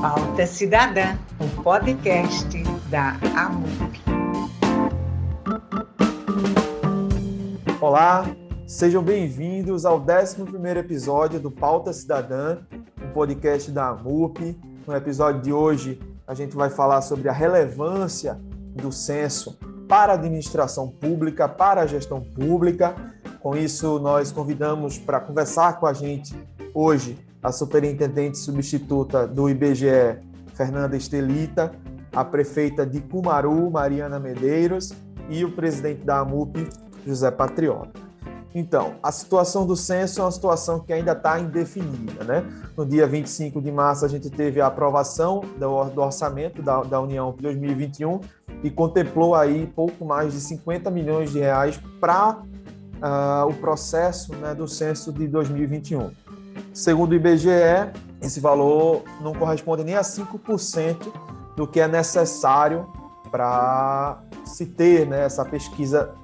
Pauta Cidadã, um podcast da AMUP. Olá, sejam bem-vindos ao 11º episódio do Pauta Cidadã, um podcast da AMUP. No episódio de hoje, a gente vai falar sobre a relevância do censo para a administração pública, para a gestão pública. Com isso, nós convidamos para conversar com a gente hoje a superintendente substituta do IBGE, Fernanda Estelita, a prefeita de Cumaru, Mariana Medeiros, e o presidente da AMUP, José Patriota. Então, a situação do censo é uma situação que ainda está indefinida. Né? No dia 25 de março, a gente teve a aprovação do orçamento da, União para 2021 e contemplou aí pouco mais de 50 milhões de reais para uh, ah, o processo né, do censo de 2021. Segundo o IBGE, esse valor não corresponde nem a 5% do que é necessário para se ter né, essa pesquisa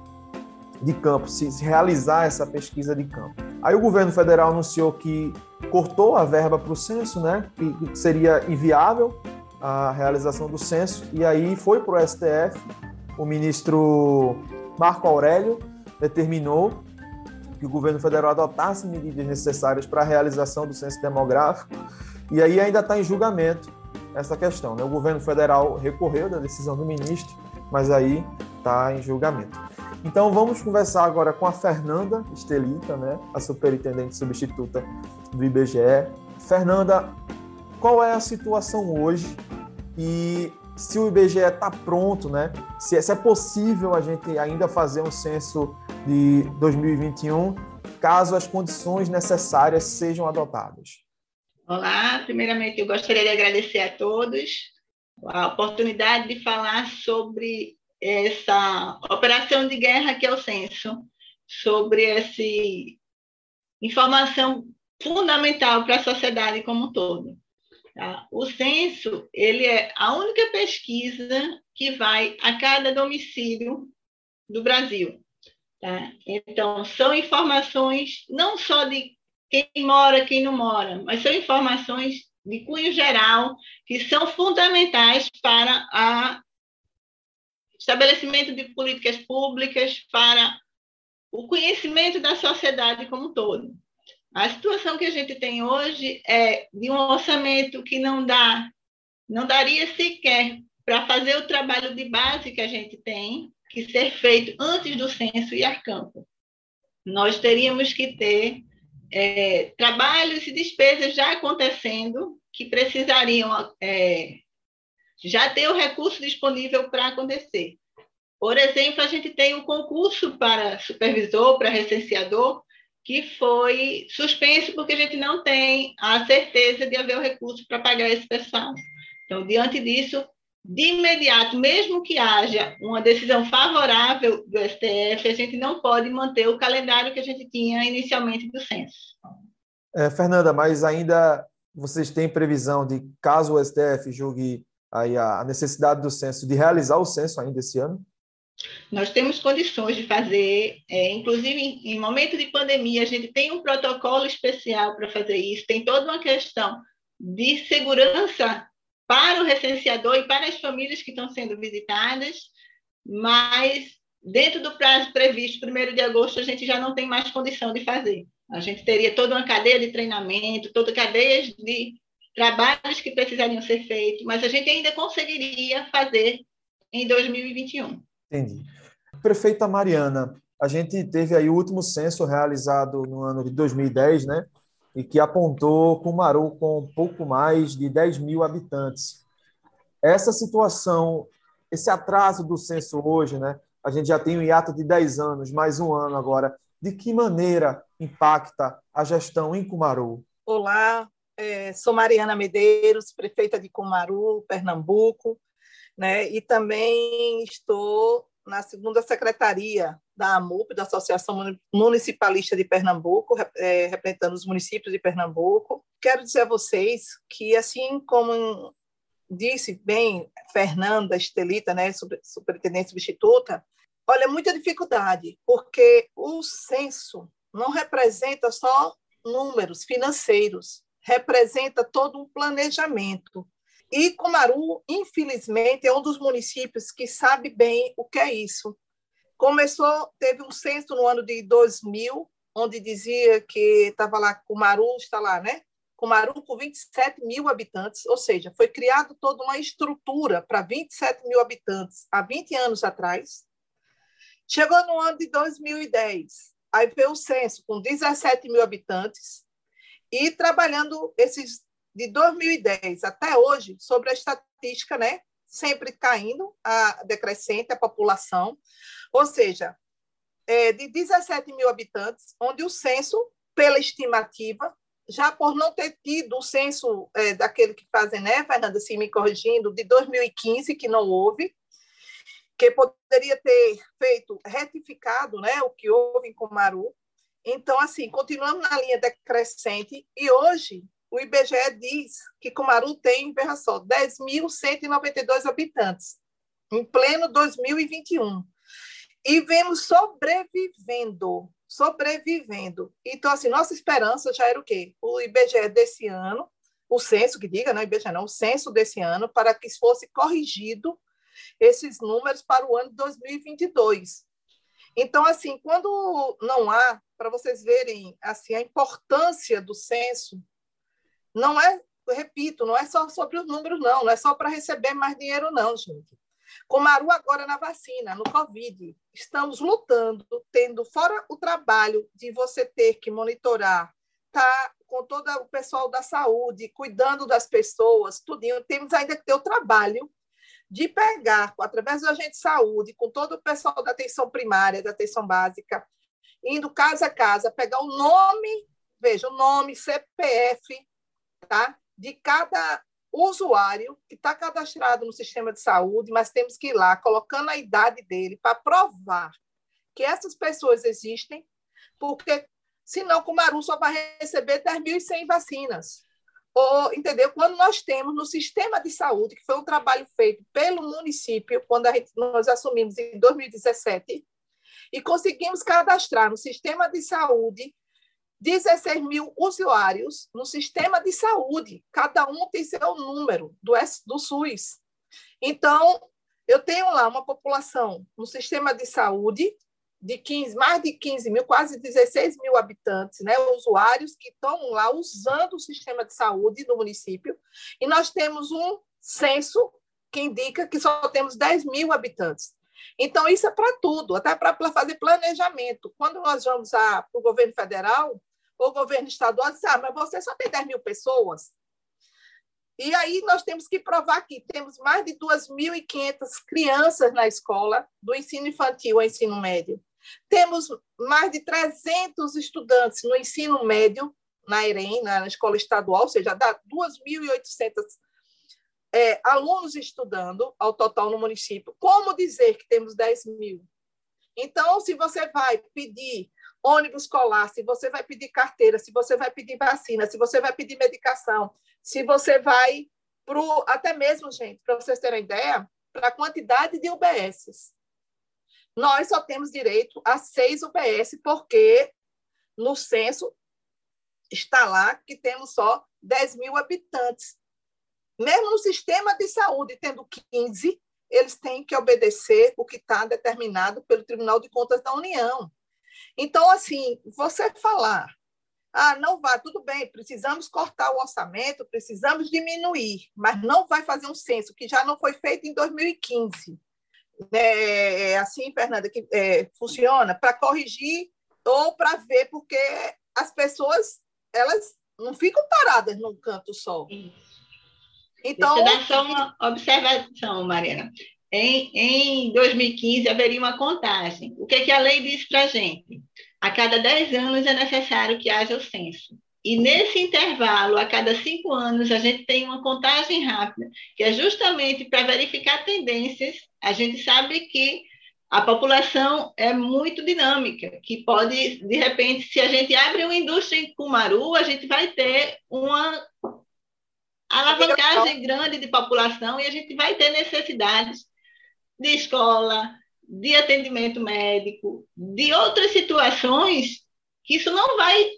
de campo, se, realizar essa pesquisa de campo. Aí o governo federal anunciou que cortou a verba para o censo, né, que seria inviável a realização do censo, e aí foi para o STF, o ministro Marco Aurélio determinou que o governo federal adotasse medidas necessárias para a realização do censo demográfico, e aí ainda está em julgamento essa questão. Né? O governo federal recorreu da decisão do ministro, mas aí está em julgamento. Então vamos conversar agora com a Fernanda Estelita, né, a superintendente substituta do IBGE. Fernanda, qual é a situação hoje e se o IBGE está pronto, né? Se, se é possível a gente ainda fazer um censo de 2021, caso as condições necessárias sejam adotadas. Olá, primeiramente eu gostaria de agradecer a todos a oportunidade de falar sobre essa operação de guerra que é o censo, sobre essa informação fundamental para a sociedade como um todo. Tá? O censo ele é a única pesquisa que vai a cada domicílio do Brasil. Tá? Então, são informações não só de quem mora, quem não mora, mas são informações de cunho geral que são fundamentais para o estabelecimento de políticas públicas, para o conhecimento da sociedade como um todo. A situação que a gente tem hoje é de um orçamento que não dá, não daria sequer para fazer o trabalho de base que a gente tem que ser feito antes do censo ir a campo. Nós teríamos que ter é, trabalhos e despesas já acontecendo que precisariam é, já ter o recurso disponível para acontecer. Por exemplo, a gente tem um concurso para supervisor, para recenseador, que foi suspenso porque a gente não tem a certeza de haver o recurso para pagar esse pessoal. Então, diante disso, de imediato, mesmo que haja uma decisão favorável do STF, a gente não pode manter o calendário que a gente tinha inicialmente do censo. É, Fernanda, mas ainda vocês têm previsão de, caso o STF julgue aí a necessidade do censo, de realizar o censo ainda esse ano? Nós temos condições de fazer, é, inclusive em, em momento de pandemia, a gente tem um protocolo especial para fazer isso, tem toda uma questão de segurança para o recenseador e para as famílias que estão sendo visitadas, mas dentro do prazo previsto, 1 de agosto, a gente já não tem mais condição de fazer. A gente teria toda uma cadeia de treinamento, toda cadeias de trabalhos que precisariam ser feitos, mas a gente ainda conseguiria fazer em 2021. Entendi. Prefeita Mariana, a gente teve aí o último censo realizado no ano de 2010, né? E que apontou Cumaru com pouco mais de 10 mil habitantes. Essa situação, esse atraso do censo hoje, né? A gente já tem um hiato de 10 anos, mais um ano agora. De que maneira impacta a gestão em Cumaru? Olá, é, sou Mariana Medeiros, prefeita de Cumaru, Pernambuco né? E também estou na segunda secretaria da AMUP, da Associação Municipalista de Pernambuco, é, representando os municípios de Pernambuco. Quero dizer a vocês que, assim como disse bem Fernanda Estelita, né, superintendente substituta, olha, muita dificuldade, porque o censo não representa só números financeiros, representa todo um planejamento E Comaru, infelizmente, é um dos municípios que sabe bem o que é isso. Começou, teve um censo no ano de 2000, onde dizia que estava lá, Comaru está lá, né? Comaru com 27 mil habitantes, ou seja, foi criado toda uma estrutura para 27 mil habitantes há 20 anos atrás. Chegou no ano de 2010, aí veio o censo com 17 mil habitantes e trabalhando esses de 2010 até hoje sobre a estatística, né? Sempre caindo, a decrescente a população, ou seja, é, de 17 mil habitantes, onde o censo, pela estimativa, já por não ter tido o censo é, daquele que fazem, né, Fernanda, se me corrigindo, de 2015, que não houve, que poderia ter feito, retificado né, o que houve em Comaru. Então, assim, continuamos na linha decrescente e hoje o IBGE diz que Comaru tem, veja só, 10.192 habitantes, em pleno 2021. E vemos sobrevivendo, sobrevivendo. Então, assim, nossa esperança já era o quê? O IBGE desse ano, o censo, que diga, não IBGE não, o censo desse ano, para que fosse corrigido esses números para o ano de 2022. Então, assim, quando não há, para vocês verem assim a importância do censo, não é, repito, não é só sobre os números, não, não é só para receber mais dinheiro, não, gente. Comaru agora na vacina, no Covid, estamos lutando, tendo fora o trabalho de você ter que monitorar, tá? Com todo o pessoal da saúde, cuidando das pessoas, tudinho, temos ainda que ter o trabalho de pegar, através do agente de saúde, com todo o pessoal da atenção primária, da atenção básica, indo casa a casa, pegar o nome, veja, o nome, CPF, tá? de cada usuário que está cadastrado no sistema de saúde, mas temos que ir lá colocando a idade dele para provar que essas pessoas existem, porque senão o Maru só vai receber 10.100 vacinas. Ou, entendeu? Quando nós temos no sistema de saúde, que foi um trabalho feito pelo município, quando gente, nós assumimos em 2017, e conseguimos cadastrar no sistema de saúde 16 mil usuários no sistema de saúde, cada um tem seu número do, do SUS. Então, eu tenho lá uma população no sistema de saúde de 15, mais de 15 mil, quase 16 mil habitantes, né, usuários que estão lá usando o sistema de saúde no município, e nós temos um censo que indica que só temos 10 mil habitantes. Então, isso é para tudo, até para fazer planejamento. Quando nós vamos para o governo federal, o governo estadual diz, ah, mas você só tem 10 mil pessoas. E aí nós temos que provar que temos mais de 2.500 crianças na escola, do ensino infantil ao ensino médio. Temos mais de 300 estudantes no ensino médio, na EREM, na escola estadual, ou seja, dá 2.800 é, alunos estudando ao total no município. Como dizer que temos 10 mil? Então, se você vai pedir ônibus escolar, se você vai pedir carteira, se você vai pedir vacina, se você vai pedir medicação, se você vai para até mesmo, gente, para vocês terem ideia, para a quantidade de UBSs. Nós só temos direito a seis UBS, porque no censo está lá que temos só 10 mil habitantes. Mesmo no sistema de saúde, tendo 15, eles têm que obedecer o que está determinado pelo Tribunal de Contas da União. Então, assim, você falar, ah, não vai, tudo bem, precisamos cortar o orçamento, precisamos diminuir, mas não vai fazer um censo que já não foi feito em 2015. É, é assim, Fernanda, que é, funciona para corrigir ou para ver, porque as pessoas elas não ficam paradas num canto só. Então, Deixa eu dar só uma observação, Mariana. Em, em 2015 haveria uma contagem. O que, que a lei diz para a gente? A cada 10 anos é necessário que haja o censo. E nesse intervalo, a cada cinco anos, a gente tem uma contagem rápida, que é justamente para verificar tendências. A gente sabe que a população é muito dinâmica, que pode, de repente, se a gente abre uma indústria em Cumaru, a gente vai ter uma alavancagem grande de população e a gente vai ter necessidades de escola, de atendimento médico, de outras situações que isso não vai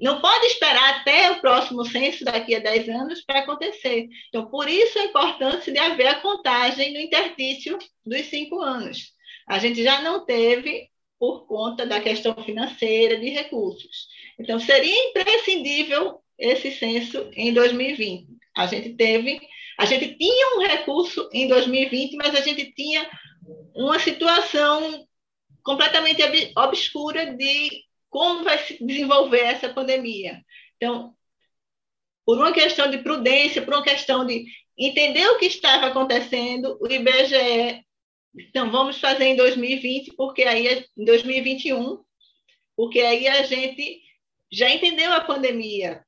não pode esperar até o próximo censo, daqui a 10 anos, para acontecer. Então, por isso a importância de haver a contagem no interstício dos cinco anos. A gente já não teve por conta da questão financeira de recursos. Então, seria imprescindível esse censo em 2020. A gente teve, a gente tinha um recurso em 2020, mas a gente tinha uma situação completamente obscura de como vai se desenvolver essa pandemia. Então, por uma questão de prudência, por uma questão de entender o que estava acontecendo, o IBGE, então vamos fazer em 2020, porque aí em 2021, porque aí a gente já entendeu a pandemia.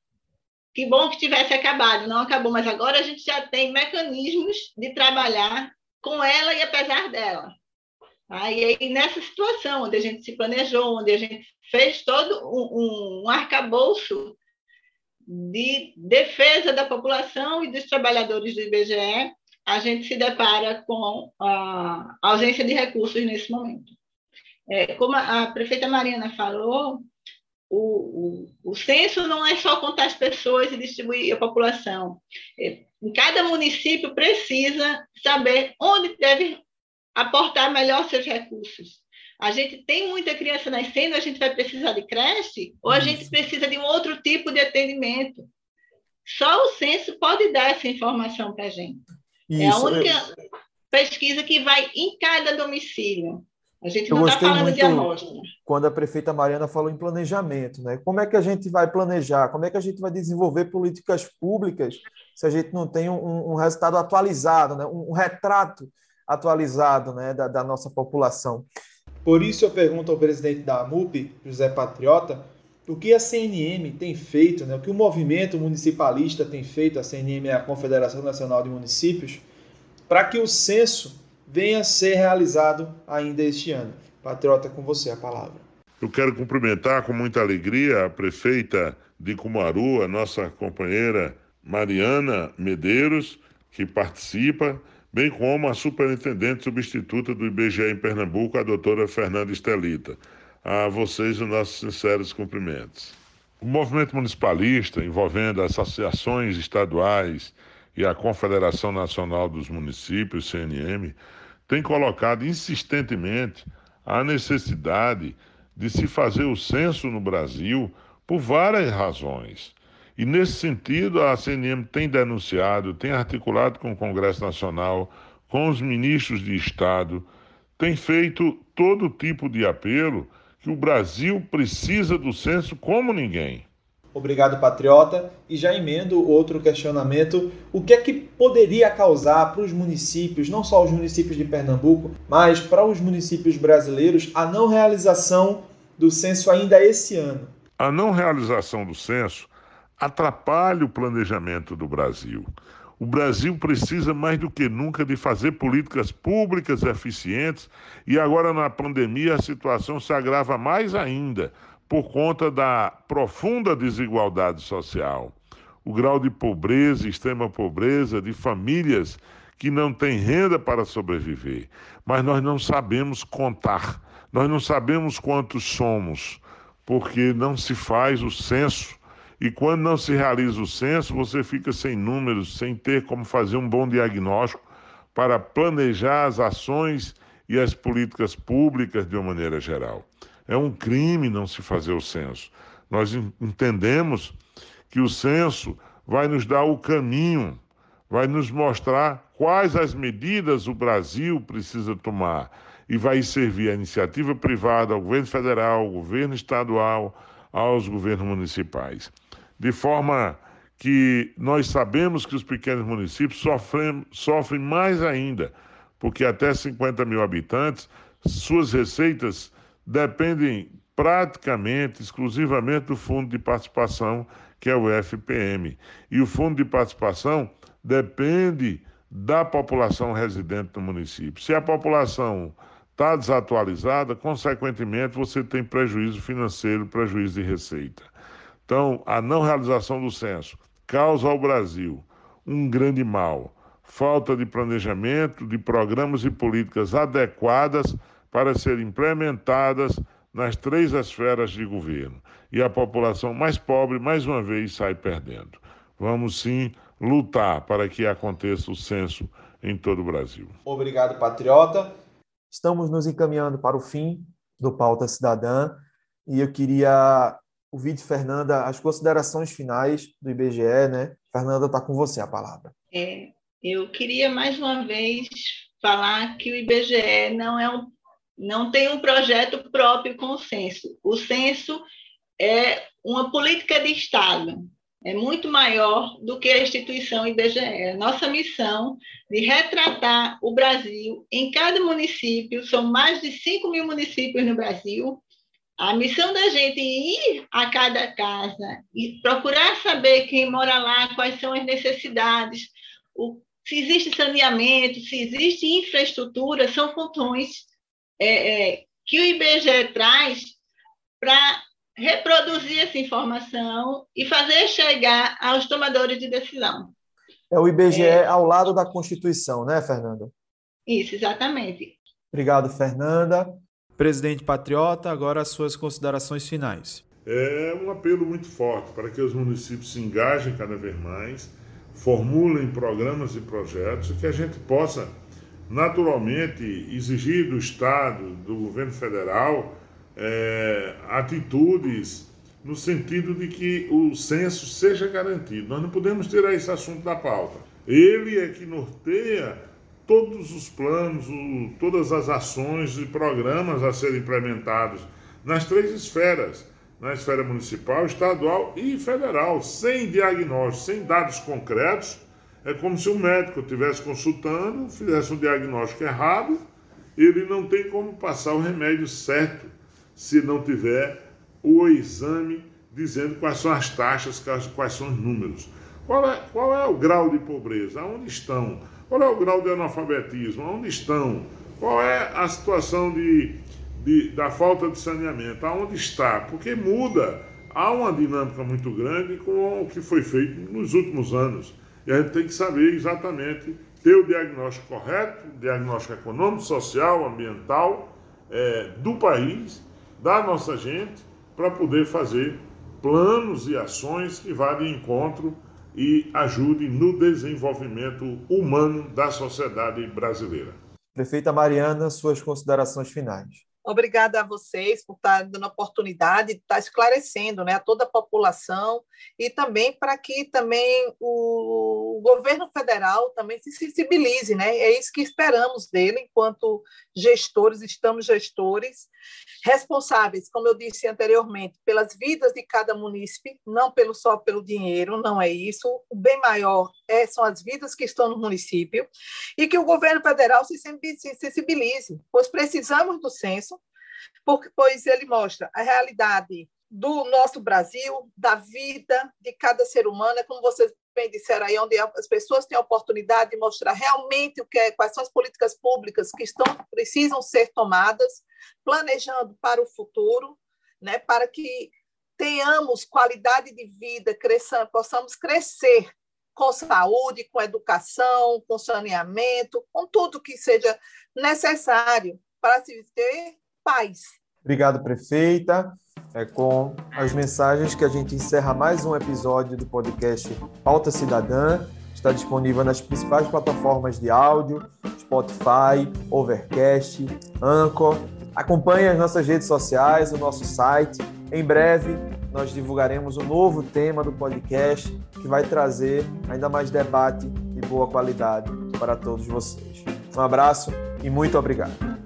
Que bom que tivesse acabado, não acabou, mas agora a gente já tem mecanismos de trabalhar com ela e apesar dela. Aí, aí, nessa situação, onde a gente se planejou, onde a gente fez todo um, um arcabouço de defesa da população e dos trabalhadores do IBGE, a gente se depara com a ausência de recursos nesse momento. É, como a prefeita Mariana falou, o, o, o censo não é só contar as pessoas e distribuir a população. É, em cada município precisa saber onde deve aportar melhor seus recursos. A gente tem muita criança nascendo, a gente vai precisar de creche, ou a gente precisa de um outro tipo de atendimento. Só o censo pode dar essa informação para a gente. Isso, é a única eu... pesquisa que vai em cada domicílio. A gente não está falando de amostra. Quando a prefeita Mariana falou em planejamento, né? Como é que a gente vai planejar? Como é que a gente vai desenvolver políticas públicas se a gente não tem um, um resultado atualizado, né? um, um retrato atualizado né, da, da nossa população. Por isso eu pergunto ao presidente da AMUP, José Patriota, o que a CNM tem feito, né, o que o movimento municipalista tem feito, a CNM é a Confederação Nacional de Municípios, para que o censo venha ser realizado ainda este ano. Patriota, com você a palavra. Eu quero cumprimentar com muita alegria a prefeita de Cumaru, a nossa companheira Mariana Medeiros, que participa bem como a superintendente substituta do IBGE em Pernambuco, a doutora Fernanda Estelita. A vocês os nossos sinceros cumprimentos. O movimento municipalista, envolvendo associações estaduais e a Confederação Nacional dos Municípios, CNM, tem colocado insistentemente a necessidade de se fazer o censo no Brasil por várias razões. E nesse sentido, a CNM tem denunciado, tem articulado com o Congresso Nacional, com os ministros de Estado, tem feito todo tipo de apelo que o Brasil precisa do censo como ninguém. Obrigado, Patriota. E já emendo outro questionamento: o que é que poderia causar para os municípios, não só os municípios de Pernambuco, mas para os municípios brasileiros, a não realização do censo ainda esse ano? A não realização do censo atrapalha o planejamento do Brasil. O Brasil precisa mais do que nunca de fazer políticas públicas eficientes e agora na pandemia a situação se agrava mais ainda por conta da profunda desigualdade social. O grau de pobreza, extrema pobreza de famílias que não têm renda para sobreviver. Mas nós não sabemos contar, nós não sabemos quantos somos, porque não se faz o censo e quando não se realiza o censo, você fica sem números, sem ter como fazer um bom diagnóstico para planejar as ações e as políticas públicas de uma maneira geral. É um crime não se fazer o censo. Nós entendemos que o censo vai nos dar o caminho, vai nos mostrar quais as medidas o Brasil precisa tomar e vai servir à iniciativa privada, ao governo federal, ao governo estadual, aos governos municipais de forma que nós sabemos que os pequenos municípios sofrem, sofrem mais ainda, porque até 50 mil habitantes, suas receitas dependem praticamente, exclusivamente do Fundo de Participação, que é o FPM. E o Fundo de Participação depende da população residente no município. Se a população está desatualizada, consequentemente, você tem prejuízo financeiro, prejuízo de receita. Então, a não realização do censo causa ao Brasil um grande mal, falta de planejamento, de programas e políticas adequadas para serem implementadas nas três esferas de governo. E a população mais pobre, mais uma vez, sai perdendo. Vamos sim lutar para que aconteça o censo em todo o Brasil. Obrigado, Patriota. Estamos nos encaminhando para o fim do Pauta Cidadã e eu queria ouvir de Fernanda as considerações finais do IBGE, né? Fernanda, está com você a palavra. É, eu queria mais uma vez falar que o IBGE não é um, não tem um projeto próprio com o censo. O censo é uma política de Estado, é muito maior do que a instituição IBGE. Nossa missão de retratar o Brasil em cada município, são mais de 5 mil municípios no Brasil, a missão da gente ir a cada casa e procurar saber quem mora lá, quais são as necessidades, o, se existe saneamento, se existe infraestrutura, são funções é, é, que o IBGE traz para reproduzir essa informação e fazer chegar aos tomadores de decisão. É o IBGE é, ao lado da Constituição, né, Fernanda? Isso, exatamente. Obrigado, Fernanda. Presidente Patriota, agora as suas considerações finais. É um apelo muito forte para que os municípios se engajem cada vez mais, formulem programas e projetos e que a gente possa, naturalmente, exigir do Estado, do governo federal, é, atitudes no sentido de que o censo seja garantido. Nós não podemos tirar esse assunto da pauta. Ele é que norteia todos os planos, o, todas as ações e programas a serem implementados nas três esferas, na esfera municipal, estadual e federal, sem diagnóstico, sem dados concretos. É como se o médico estivesse consultando, fizesse um diagnóstico errado, ele não tem como passar o remédio certo se não tiver o exame dizendo quais são as taxas, quais são os números. Qual é, qual é o grau de pobreza? Onde estão? Qual é o grau de analfabetismo? Onde estão? Qual é a situação de, de, da falta de saneamento? Aonde está? Porque muda. Há uma dinâmica muito grande com o que foi feito nos últimos anos. E a gente tem que saber exatamente ter o diagnóstico correto, diagnóstico econômico, social, ambiental é, do país, da nossa gente, para poder fazer planos e ações que vá de encontro e ajude no desenvolvimento humano da sociedade brasileira. Prefeita Mariana, suas considerações finais. Obrigada a vocês por estar dando a oportunidade de estar esclarecendo né, a toda a população e também para que também o governo federal também se sensibilize. Né? É isso que esperamos dele enquanto gestores, estamos gestores responsáveis, como eu disse anteriormente, pelas vidas de cada munícipe, não pelo só pelo dinheiro, não é isso. O bem maior é, são as vidas que estão no município e que o governo federal se sensibilize, pois precisamos do censo porque, pois ele mostra a realidade do nosso Brasil, da vida de cada ser humano, é como vocês bem disseram aí, onde as pessoas têm a oportunidade de mostrar realmente o que é, quais são as políticas públicas que estão precisam ser tomadas, planejando para o futuro, né, para que tenhamos qualidade de vida, cresçam, possamos crescer com saúde, com educação, com saneamento, com tudo que seja necessário para se ter paz. Obrigado, prefeita. É com as mensagens que a gente encerra mais um episódio do podcast Pauta Cidadã. Está disponível nas principais plataformas de áudio, Spotify, Overcast, Anchor. Acompanhe as nossas redes sociais, o nosso site. Em breve, nós divulgaremos um novo tema do podcast que vai trazer ainda mais debate de boa qualidade para todos vocês. Um abraço e muito obrigado.